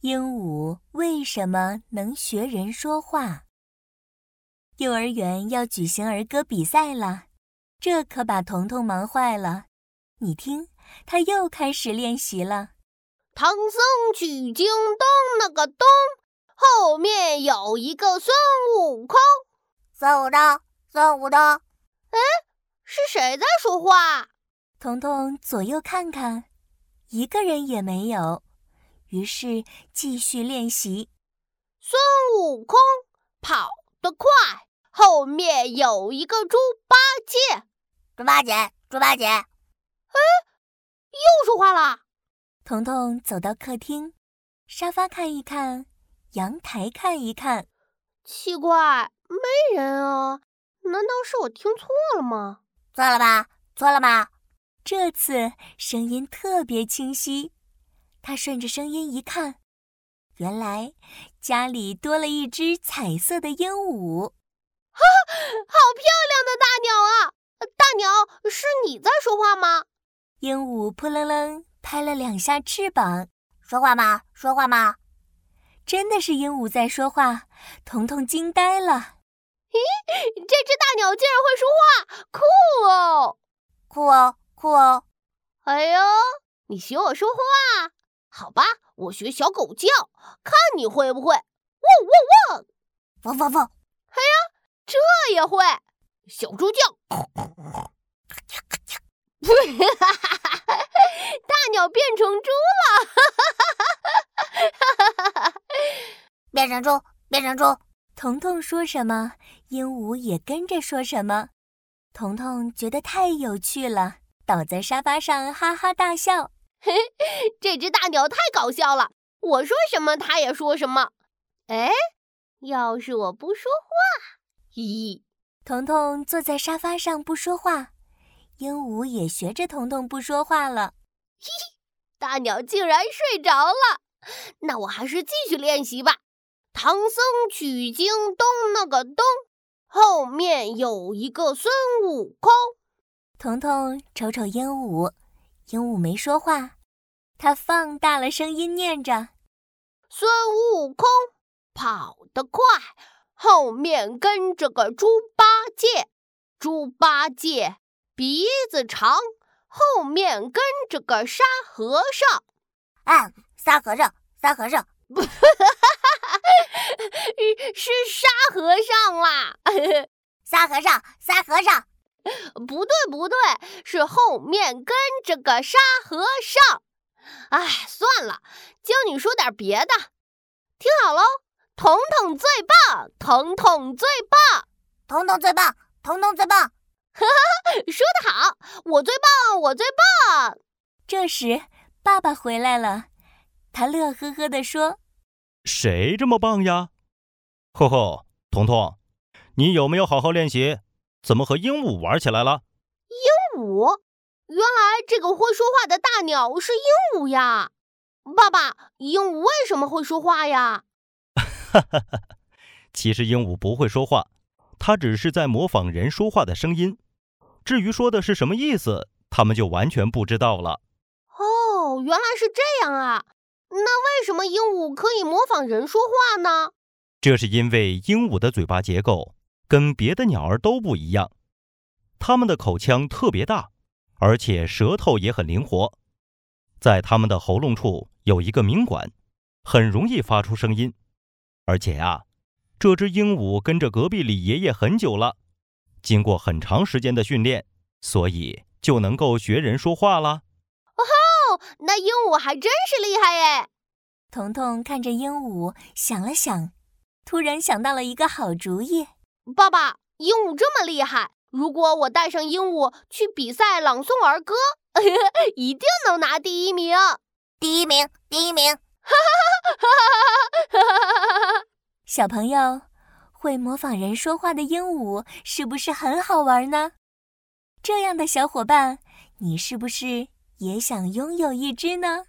鹦鹉为什么能学人说话？幼儿园要举行儿歌比赛了，这可把彤彤忙坏了。你听，他又开始练习了。唐僧取经东那个东，后面有一个孙悟空。孙悟空，孙悟空，哎，是谁在说话？彤彤左右看看，一个人也没有。于是继续练习。孙悟空跑得快，后面有一个猪八戒。猪八戒，猪八戒，哎，又说话了。彤彤走到客厅，沙发看一看，阳台看一看，奇怪，没人啊？难道是我听错了吗？错了吧？错了吧？这次声音特别清晰。他顺着声音一看，原来家里多了一只彩色的鹦鹉。哈，好漂亮的大鸟啊！大鸟，是你在说话吗？鹦鹉扑棱棱拍了两下翅膀，说话吗？说话吗？真的是鹦鹉在说话，彤彤惊呆了。咦，这只大鸟竟然会说话，酷哦！酷哦，酷哦！哎呦，你学我说话？好吧，我学小狗叫，看你会不会。汪汪汪，汪汪汪！哎呀，这也会。小猪叫，哈哈，大鸟变成猪了，哈哈哈，变成猪，变成猪。彤彤说什么，鹦鹉也跟着说什么。彤彤觉得太有趣了，倒在沙发上哈哈大笑。嘿，这只大鸟太搞笑了！我说什么，它也说什么。哎，要是我不说话，咦？彤彤坐在沙发上不说话，鹦鹉也学着彤彤不说话了。嘿嘿，大鸟竟然睡着了。那我还是继续练习吧。唐僧取经东那个东，后面有一个孙悟空。彤彤瞅瞅鹦鹉。鹦鹉没说话，它放大了声音念着：“孙悟空跑得快，后面跟着个猪八戒。猪八戒鼻子长，后面跟着个沙和尚。啊，沙和尚，沙和尚，是沙和尚啦！沙和尚，沙和尚。”不对，不对，是后面跟着个沙和尚。哎，算了，教你说点别的。听好喽，彤彤最棒，彤彤最棒，彤彤最棒，彤彤最棒。哈哈，说得好，我最棒，我最棒。这时，爸爸回来了，他乐呵呵地说：“谁这么棒呀？吼吼，彤彤，你有没有好好练习？”怎么和鹦鹉玩起来了？鹦鹉，原来这个会说话的大鸟是鹦鹉呀！爸爸，鹦鹉为什么会说话呀？哈哈哈！其实鹦鹉不会说话，它只是在模仿人说话的声音。至于说的是什么意思，他们就完全不知道了。哦，原来是这样啊！那为什么鹦鹉可以模仿人说话呢？这是因为鹦鹉的嘴巴结构。跟别的鸟儿都不一样，它们的口腔特别大，而且舌头也很灵活，在它们的喉咙处有一个鸣管，很容易发出声音。而且呀，这只鹦鹉跟着隔壁李爷爷很久了，经过很长时间的训练，所以就能够学人说话了。哦吼，那鹦鹉还真是厉害耶！彤彤看着鹦鹉，想了想，突然想到了一个好主意。爸爸，鹦鹉这么厉害，如果我带上鹦鹉去比赛朗诵儿歌，一定能拿第一名！第一名，第一名！哈哈哈哈哈！小朋友，会模仿人说话的鹦鹉是不是很好玩呢？这样的小伙伴，你是不是也想拥有一只呢？